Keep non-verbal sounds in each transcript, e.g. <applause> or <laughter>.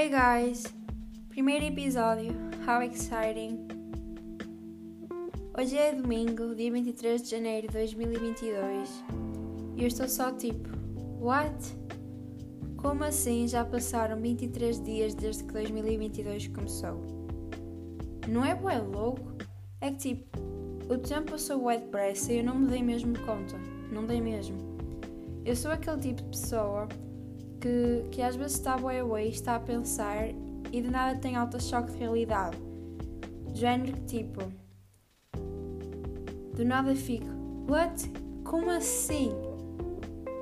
Hey guys! Primeiro episódio, how exciting! Hoje é domingo, dia 23 de janeiro de 2022 e eu estou só tipo, what? Como assim já passaram 23 dias desde que 2022 começou? Não é bué louco? É que tipo, o tempo passou bué depressa e eu não me dei mesmo conta, não dei mesmo. Eu sou aquele tipo de pessoa que, que às vezes está bué away, está a pensar e de nada tem alta choque de realidade. Género que tipo. Do nada fico. What? Como assim?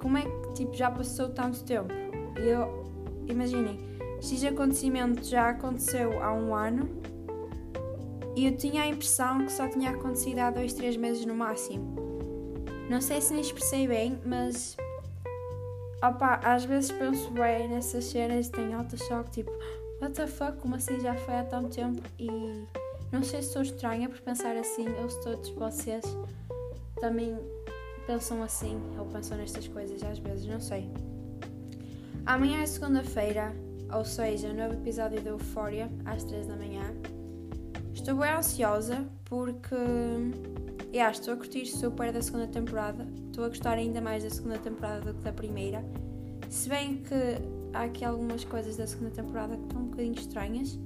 Como é que tipo, já passou tanto tempo? E eu. Imaginem, X acontecimento já aconteceu há um ano e eu tinha a impressão que só tinha acontecido há dois, três meses no máximo. Não sei se me expressei bem, mas Opa, às vezes penso bem nessas cenas e tenho alto choque, tipo, what the fuck, como assim já foi há tanto tempo? E não sei se sou estranha por pensar assim, ou se todos vocês também pensam assim, ou pensam nestas coisas às vezes, não sei. Amanhã é segunda-feira, ou seja, novo episódio da Euphoria, às 3 da manhã. Estou bem ansiosa porque yeah, estou a curtir super da segunda temporada. Estou a gostar ainda mais da segunda temporada do que da primeira. Se bem que há aqui algumas coisas da segunda temporada que estão um bocadinho estranhas.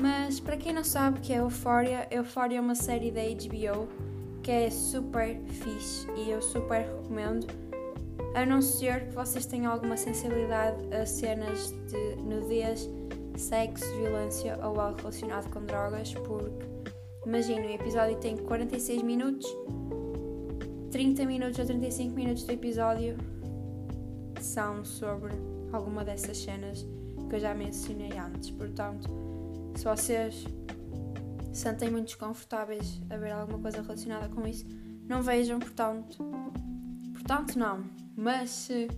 Mas para quem não sabe o que é Euphoria, Euphoria é uma série da HBO que é super fixe e eu super recomendo. A não ser que vocês tenham alguma sensibilidade a cenas de nudez, sexo, violência ou algo relacionado com drogas, porque Imagina, o episódio tem 46 minutos, 30 minutos ou 35 minutos do episódio são sobre alguma dessas cenas que eu já mencionei antes. Portanto, se vocês se sentem muito desconfortáveis a ver alguma coisa relacionada com isso, não vejam, portanto. Portanto, não. Mas se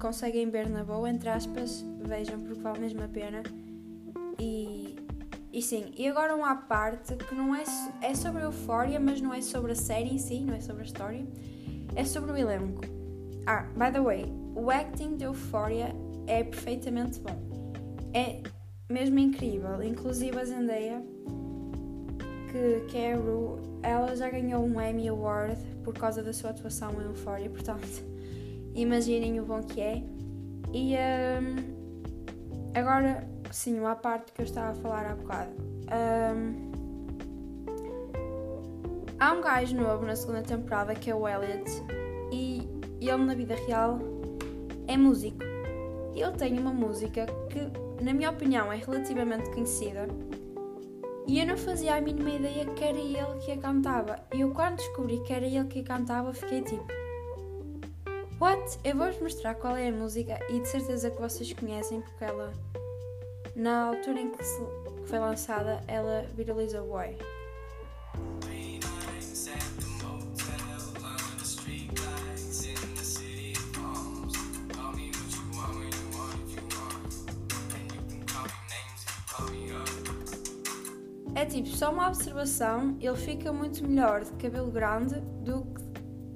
conseguem ver na boa, entre aspas, vejam porque vale mesmo a pena. E e sim, e agora uma parte que não é, é sobre a Euphoria, mas não é sobre a série em si, não é sobre a história, é sobre o elenco. Ah, by the way, o acting de Euphoria é perfeitamente bom. É mesmo incrível. Inclusive a Zendaya, que, que é a Ru, ela já ganhou um Emmy Award por causa da sua atuação em Euphoria, <laughs> portanto, imaginem o bom que é. E um, agora sim, uma parte que eu estava a falar há bocado. Um, há um gajo novo na segunda temporada que é o Elliot e ele na vida real é músico. Ele tem uma música que, na minha opinião, é relativamente conhecida e eu não fazia a mínima ideia que era ele que a cantava. E eu, quando descobri que era ele que a cantava, fiquei tipo: What? Eu vou-vos mostrar qual é a música e de certeza que vocês conhecem porque ela na altura em que, se, que foi lançada, ela viralizou bué. É tipo, só uma observação, ele fica muito melhor de cabelo grande do que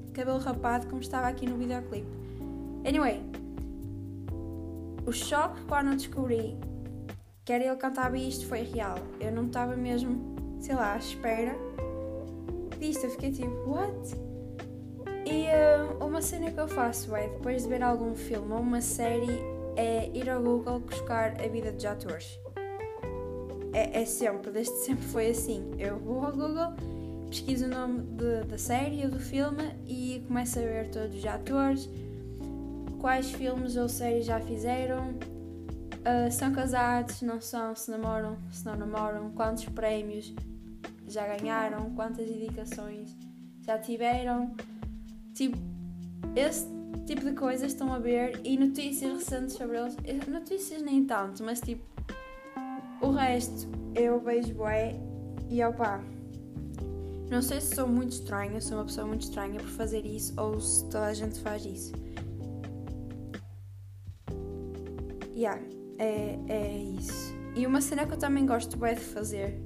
de cabelo rapado como estava aqui no videoclipe. Anyway, o choque quando descobri que era ele cantava isto foi real. Eu não estava mesmo, sei lá, à espera disto. Eu fiquei tipo, what? E uh, uma cena que eu faço é, depois de ver algum filme ou uma série, é ir ao Google buscar a vida dos atores. É, é sempre, desde <laughs> sempre foi assim. Eu vou ao Google, pesquiso o nome de, da série ou do filme e começo a ver todos os atores, quais filmes ou séries já fizeram, Uh, são casados, não são, se namoram, se não namoram, quantos prémios já ganharam, quantas indicações já tiveram. Tipo, esse tipo de coisas estão a ver e notícias recentes sobre eles. Eh, notícias nem tanto, mas tipo, o resto eu vejo bué e opa. Não sei se sou muito estranha, sou uma pessoa muito estranha por fazer isso ou se toda a gente faz isso. Yeah é, é isso. E uma cena que eu também gosto bem de fazer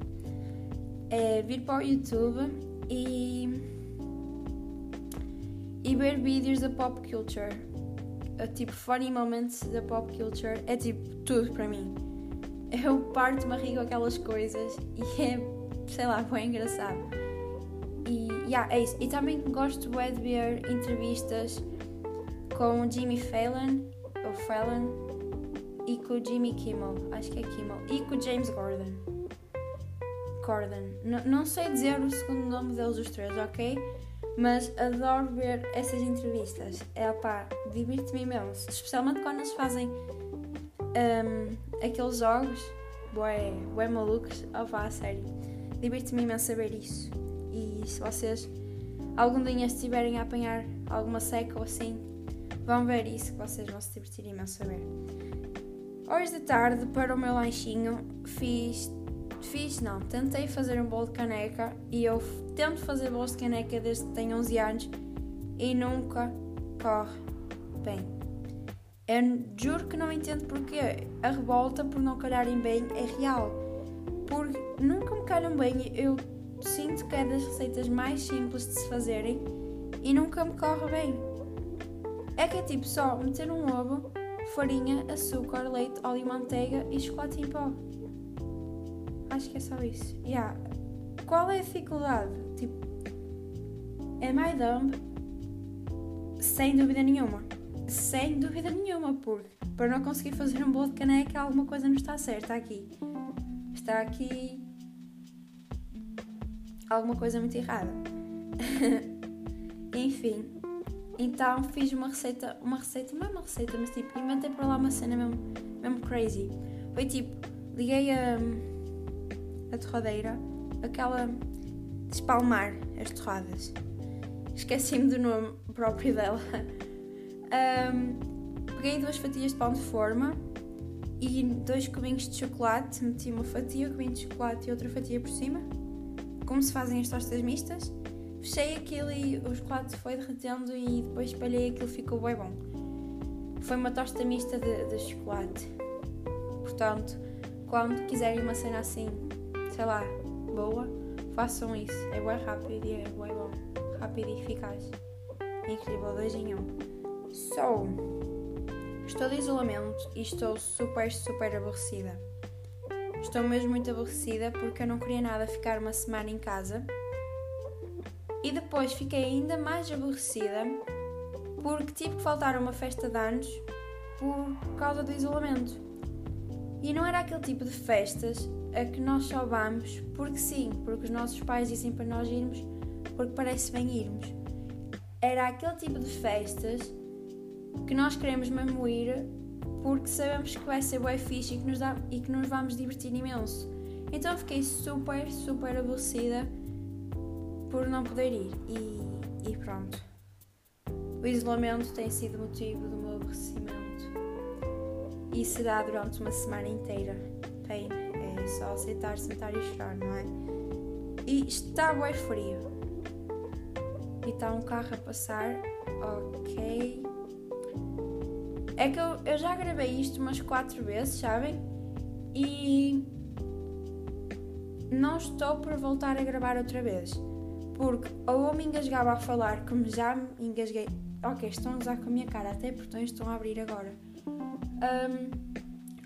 é vir para o YouTube e, e ver vídeos da pop culture. a, tipo funny moments da pop culture é tipo tudo para mim. Eu parto-me a rir com aquelas coisas e <laughs> é, sei lá, bem engraçado. E yeah, é isso. E também gosto de ver entrevistas com Jimmy Fallon, ou Fallon, e com o Jimmy Kimmel, acho que é Kimmel, e com o James Gordon. Gordon. Não sei dizer o segundo nome deles os três, ok? Mas adoro ver essas entrevistas. É pá, divirto-me imenso. Especialmente quando eles fazem um, aqueles jogos bué, bué malucos. Opá, a sério. Divirto-me imenso a ver isso. E se vocês algum dia estiverem a apanhar alguma seca ou assim, vão ver isso que vocês vão se divertir imenso a ver. Hoje de tarde, para o meu lanchinho, fiz. Fiz, não, tentei fazer um bolo de caneca e eu tento fazer bolos de caneca desde que tenho 11 anos e nunca corre bem. Eu juro que não entendo porque a revolta por não calharem bem é real. Porque nunca me calham bem, eu sinto que é das receitas mais simples de se fazerem e nunca me corre bem. É que é tipo só meter um ovo, farinha, açúcar, leite, óleo, manteiga e chocolate em pó. Acho que é só isso. Yeah. Qual é a dificuldade? Tipo, é my dumb? Sem dúvida nenhuma. Sem dúvida nenhuma, porque para não conseguir fazer um bolo de caneca alguma coisa não está certa aqui. Está aqui alguma coisa muito errada. <laughs> Enfim, então fiz uma receita, uma receita, não é uma receita, mas tipo, inventei para lá uma cena mesmo, mesmo crazy. Foi tipo, liguei a, a torradeira, aquela de espalmar as torradas. Esqueci-me do nome próprio dela. <laughs> Um, peguei duas fatias de pão de forma e dois cubinhos de chocolate. Meti uma fatia, um cubinho de chocolate e outra fatia por cima. Como se fazem as tostas mistas. Fechei aquilo e o chocolate foi derretendo e depois espalhei aquilo ficou bem bom. Foi uma tosta mista de, de chocolate. Portanto, quando quiserem uma cena assim, sei lá, boa, façam isso. É bem rápido e é bem bom. Rápido e eficaz. Incrível, dois em um. So, estou de isolamento e estou super, super aborrecida. Estou mesmo muito aborrecida porque eu não queria nada ficar uma semana em casa. E depois fiquei ainda mais aborrecida porque tive que faltar a uma festa de anos por causa do isolamento. E não era aquele tipo de festas a que nós só vamos porque sim, porque os nossos pais dizem para nós irmos, porque parece bem irmos. Era aquele tipo de festas que nós queremos mesmo ir porque sabemos que vai ser bem fixe e que nos, dá, e que nos vamos divertir imenso. Então fiquei super, super aborrecida por não poder ir e, e pronto. O isolamento tem sido motivo do meu aborrecimento e será durante uma semana inteira. Pain, é só aceitar, sentar e chorar, não é? E está bem frio. E está um carro a passar, ok. É que eu, eu já gravei isto umas quatro vezes, sabem? E não estou por voltar a gravar outra vez. Porque ou eu me engasgava a falar, como já me engasguei. Ok, estão a usar com a minha cara, até portões estão a abrir agora. Um,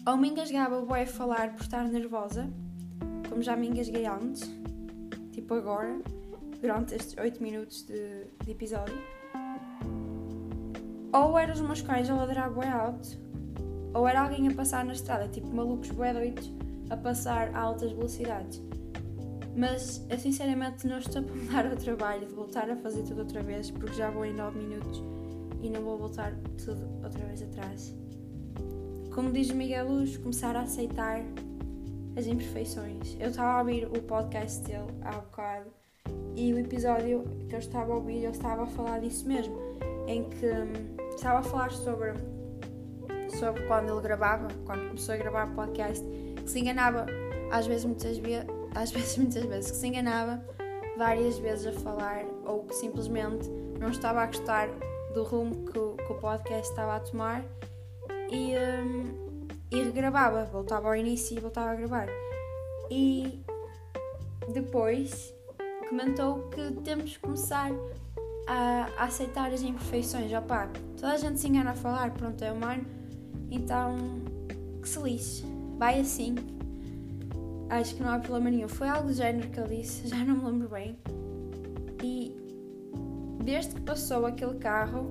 ou me engasgava o a falar por estar nervosa, como já me engasguei antes, tipo agora, durante estes 8 minutos de, de episódio. Ou eram os meus cães a ladrar bué alto, ou era alguém a passar na estrada, tipo malucos bué doidos a passar a altas velocidades. Mas eu sinceramente não estou para me dar trabalho de voltar a fazer tudo outra vez, porque já vou em 9 minutos e não vou voltar tudo outra vez atrás. Como diz o Miguel Luz, começar a aceitar as imperfeições. Eu estava a ouvir o podcast dele há bocado e o episódio que eu estava a ouvir, ele estava a falar disso mesmo, em que hum, estava a falar sobre, sobre quando ele gravava, quando começou a gravar podcast, que se enganava às vezes muitas vezes, às vezes <laughs> muitas vezes, que se enganava várias vezes a falar ou que simplesmente não estava a gostar do rumo que o, que o podcast estava a tomar e, um, e regravava, voltava ao início e voltava a gravar. E depois comentou que temos que começar a, aceitar as imperfeições. Opá, Toda a gente se engana a falar, pronto, é humano. Então, que se lixe. Vai assim. Acho que não há problema nenhum. Foi algo do género que ele disse, <laughs> já não me lembro bem. E desde que passou aquele carro,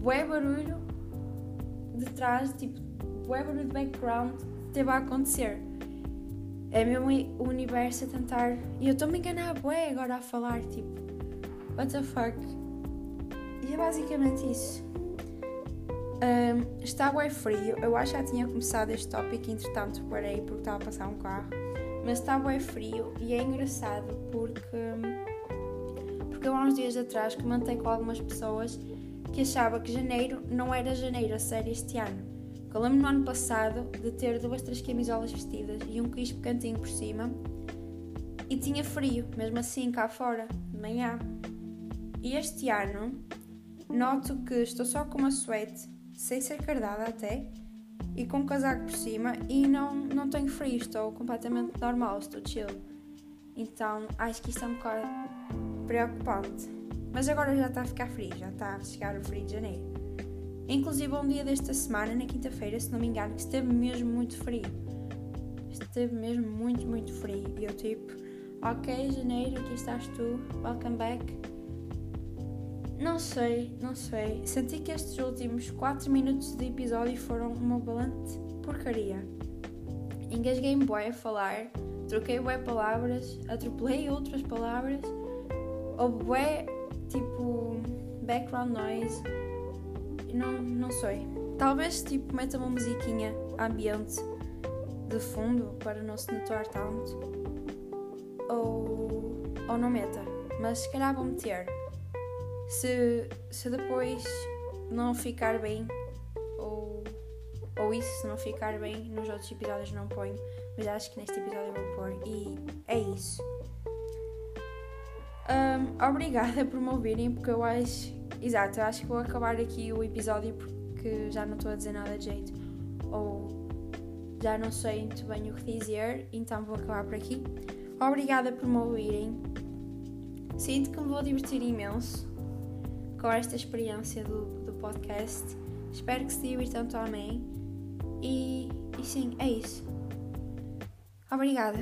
bué barulho de trás, tipo, bué barulho de background, teve a acontecer. É mesmo o universo a tentar. E eu estou-me a enganar bué agora a falar, tipo, what the fuck. E é basicamente isso. Um, está bué frio. Eu acho que já tinha começado este tópico, entretanto parei porque estava a passar um carro. Mas está bué frio e é engraçado porque. Porque eu há uns dias atrás comentei com algumas pessoas que achava que janeiro não era janeiro a sério este ano. Eu lembro no ano passado de ter duas, três camisolas vestidas e um quispo cantinho por cima e tinha frio, mesmo assim cá fora, de manhã. E este ano noto que estou só com uma suéte, sem ser cardada até, e com um casaco por cima e não, não tenho frio, estou completamente normal, estou chill. Então acho que isto é um bocado preocupante. Mas agora já está a ficar frio, já está a chegar o frio de janeiro. Inclusive um dia desta semana, na quinta-feira, se não me engano, que esteve mesmo muito frio. Esteve mesmo muito, muito frio. E eu tipo, ok, janeiro, aqui estás tu, welcome back. Não sei, não sei. Senti que estes últimos 4 minutos de episódio foram uma valente porcaria. Engasguei-me bué a falar, troquei bué palavras, atropelei outras palavras, houve bué tipo background noise. Não, não sei. Talvez tipo meta uma musiquinha ambiente de fundo para não se notar tanto. Ou, ou não meta. Mas se calhar vou meter. Se, se depois não ficar bem, ou, ou isso, se não ficar bem, nos outros episódios não ponho. Mas acho que neste episódio vou pôr. E é isso. Um, obrigada por me ouvirem, porque eu acho. Exato, eu acho que vou acabar aqui o episódio porque já não estou a dizer nada de jeito. Ou já não sei muito bem o que dizer, então vou acabar por aqui. Obrigada por me ouvirem. Sinto que me vou divertir imenso com esta experiência do, do podcast. Espero que se divirtam também. E, e sim, é isso. Obrigada.